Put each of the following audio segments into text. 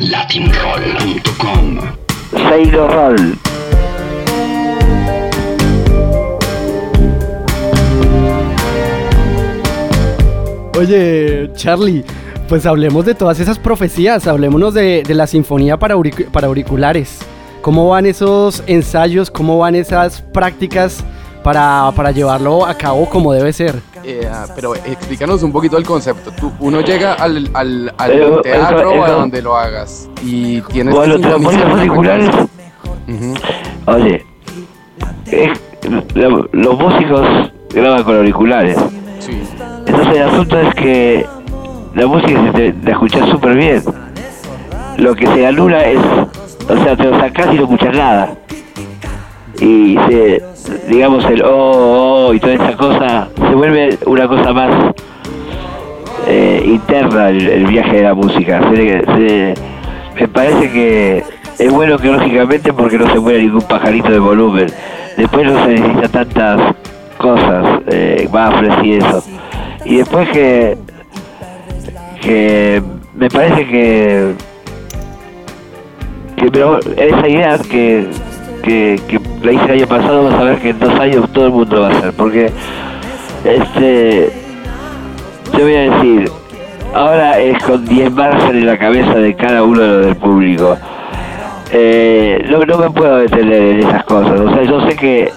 latinroll.com. Roll. Oye, Charlie, pues hablemos de todas esas profecías, hablémonos de, de la sinfonía para, auric- para auriculares. ¿Cómo van esos ensayos? ¿Cómo van esas prácticas para, para llevarlo a cabo como debe ser? Eh, ah, pero explícanos un poquito el concepto. Tú, uno llega al, al, al Pero, teatro eso- o a donde lo hagas y tienes Bueno, que auriculares. Ujú. Oye, lo- los músicos graban con auriculares. Sí. Entonces el asunto es que la música se te, la escuchas súper bien. Lo que se anula es, o sea, te lo sacás y no escuchas nada. Y se, digamos, el oh, oh, oh y toda esa cosa, se vuelve una cosa más eh, interna el, viaje de la música. Se- me parece que es bueno que lógicamente porque no se muere ningún pajarito de volumen. Después no se necesita tantas cosas, eh, baffles y eso. Y después que, que me parece que, que pero esa idea que, que, que la hice el año pasado, vas a ver que en dos años todo el mundo va a hacer. Porque este te voy a decir, ahora es con 10 margen en la cabeza de cada uno de los del público. Eh, no, no me puedo detener en esas cosas. O sea, yo sé que,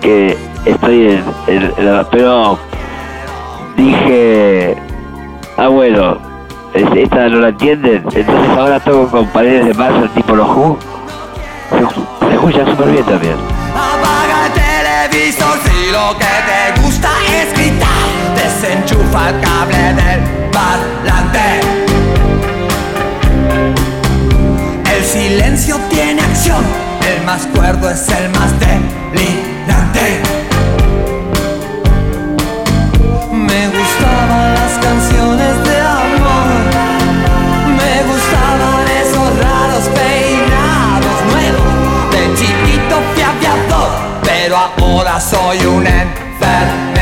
que estoy en, la- Pero dije, ah bueno, es- esta no la entienden. Entonces ahora toco con paredes de masa tipo los Who. Se, se súper bien también. Televisor si lo que te gusta es gritar. Desenchufa el cable del parlante. El silencio tiene acción. El más cuerdo es el más delirante. You en fel